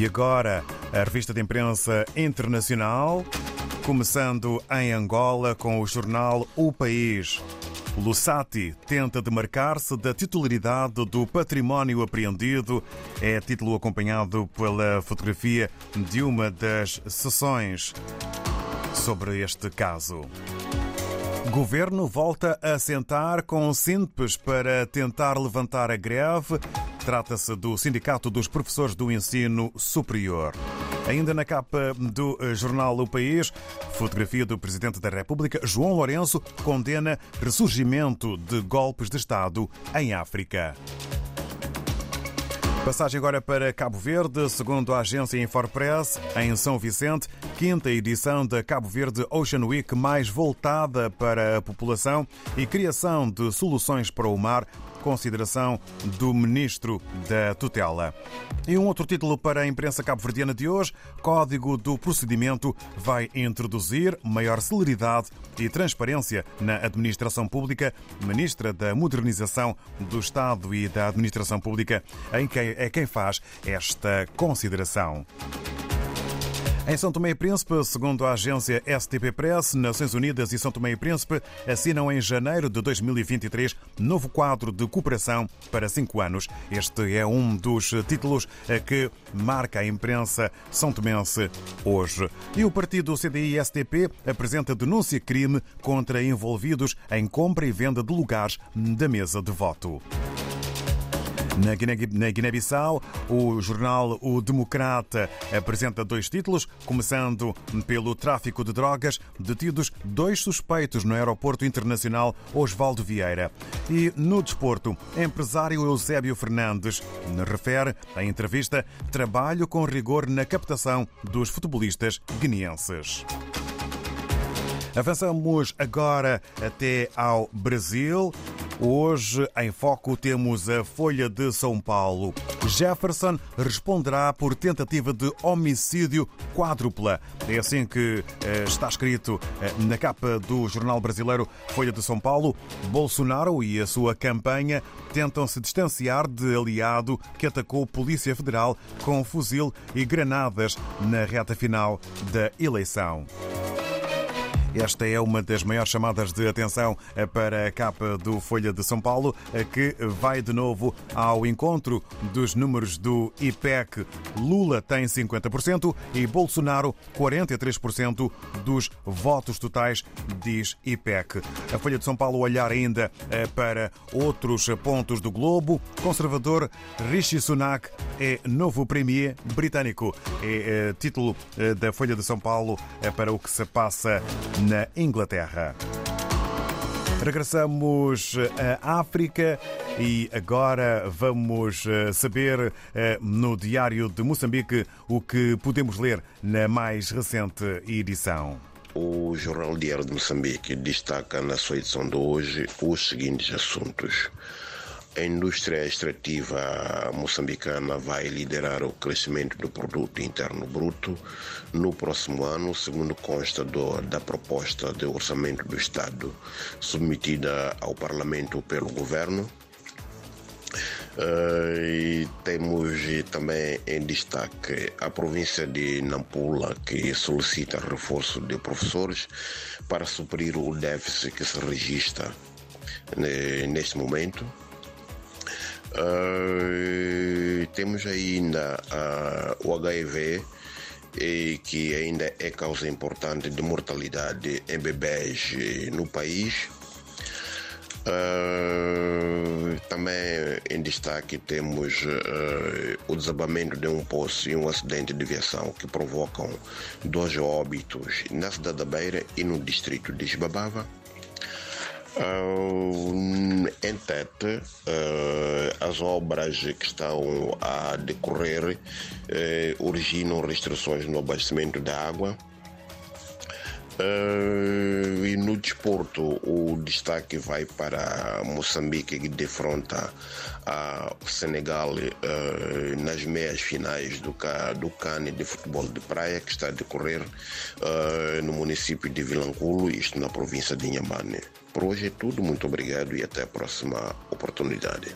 E agora, a revista de imprensa internacional, começando em Angola com o jornal O País. Lussati tenta demarcar-se da titularidade do património apreendido. É título acompanhado pela fotografia de uma das sessões sobre este caso. Governo volta a sentar com Simpes para tentar levantar a greve. Trata-se do Sindicato dos Professores do Ensino Superior. Ainda na capa do jornal O País, fotografia do Presidente da República, João Lourenço, condena ressurgimento de golpes de Estado em África. Passagem agora para Cabo Verde, segundo a agência Infopress, em São Vicente, quinta edição da Cabo Verde Ocean Week mais voltada para a população e criação de soluções para o mar consideração do Ministro da Tutela. E um outro título para a imprensa cabo-verdiana de hoje: Código do Procedimento vai introduzir maior celeridade e transparência na administração pública. Ministra da Modernização do Estado e da Administração Pública em quem é quem faz esta consideração. Em São Tomé e Príncipe, segundo a agência STP Press, Nações Unidas e São Tomé e Príncipe assinam em janeiro de 2023 novo quadro de cooperação para cinco anos. Este é um dos títulos que marca a imprensa são tomense hoje. E o partido CDI-STP apresenta denúncia-crime contra envolvidos em compra e venda de lugares da mesa de voto. Na Guiné-Bissau, o jornal O Democrata apresenta dois títulos, começando pelo tráfico de drogas, detidos dois suspeitos no aeroporto internacional Osvaldo Vieira. E no desporto, empresário Eusébio Fernandes refere a entrevista trabalho com rigor na captação dos futebolistas guineenses. Avançamos agora até ao Brasil. Hoje, em foco, temos a Folha de São Paulo. Jefferson responderá por tentativa de homicídio quádrupla. É assim que eh, está escrito eh, na capa do jornal brasileiro Folha de São Paulo. Bolsonaro e a sua campanha tentam se distanciar de aliado que atacou Polícia Federal com fuzil e granadas na reta final da eleição. Esta é uma das maiores chamadas de atenção para a capa do Folha de São Paulo, que vai de novo ao encontro dos números do IPEC. Lula tem 50% e Bolsonaro 43% dos votos totais, diz IPEC. A Folha de São Paulo olhar ainda para outros pontos do globo. Conservador Rishi Sunak é novo premier britânico. É título da Folha de São Paulo para o que se passa na Inglaterra. Regressamos à África e agora vamos saber no Diário de Moçambique o que podemos ler na mais recente edição. O Jornal Diário de Moçambique destaca na sua edição de hoje os seguintes assuntos. A indústria extrativa moçambicana vai liderar o crescimento do produto interno bruto no próximo ano, segundo consta do, da proposta de orçamento do Estado submetida ao Parlamento pelo governo. Uh, temos também em destaque a província de Nampula, que solicita reforço de professores para suprir o déficit que se registra neste momento. Uh, temos ainda uh, o HIV, e que ainda é causa importante de mortalidade em bebês no país. Uh, também em destaque temos o desabamento de um poço e um acidente de aviação que provocam dois óbitos na cidade da Beira e no distrito de Esbabava. Uh, em Tete, uh, as obras que estão a decorrer uh, originam restrições no abastecimento da água. Uh, e no desporto, o destaque vai para Moçambique, que defronta a Senegal uh, nas meias finais do, do CAN de futebol de praia, que está a decorrer uh, no município de Vilanculo, isto na província de Inhambane. Por hoje é tudo, muito obrigado e até a próxima oportunidade.